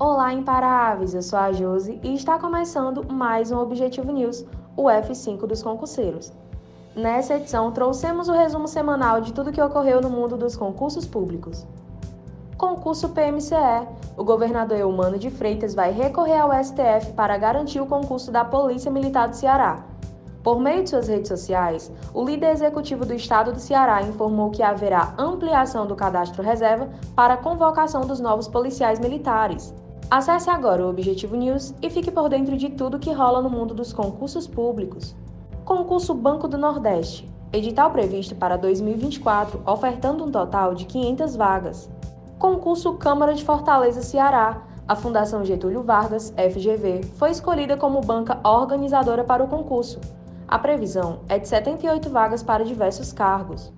Olá, imparáveis! Eu sou a Josi e está começando mais um Objetivo News, o F5 dos concurseiros. Nessa edição, trouxemos o resumo semanal de tudo que ocorreu no mundo dos concursos públicos. Concurso PMCE. O governador Eumano de Freitas vai recorrer ao STF para garantir o concurso da Polícia Militar do Ceará. Por meio de suas redes sociais, o líder executivo do estado do Ceará informou que haverá ampliação do cadastro reserva para a convocação dos novos policiais militares. Acesse agora o Objetivo News e fique por dentro de tudo que rola no mundo dos concursos públicos. Concurso Banco do Nordeste. Edital previsto para 2024, ofertando um total de 500 vagas. Concurso Câmara de Fortaleza Ceará. A Fundação Getúlio Vargas, FGV, foi escolhida como banca organizadora para o concurso. A previsão é de 78 vagas para diversos cargos.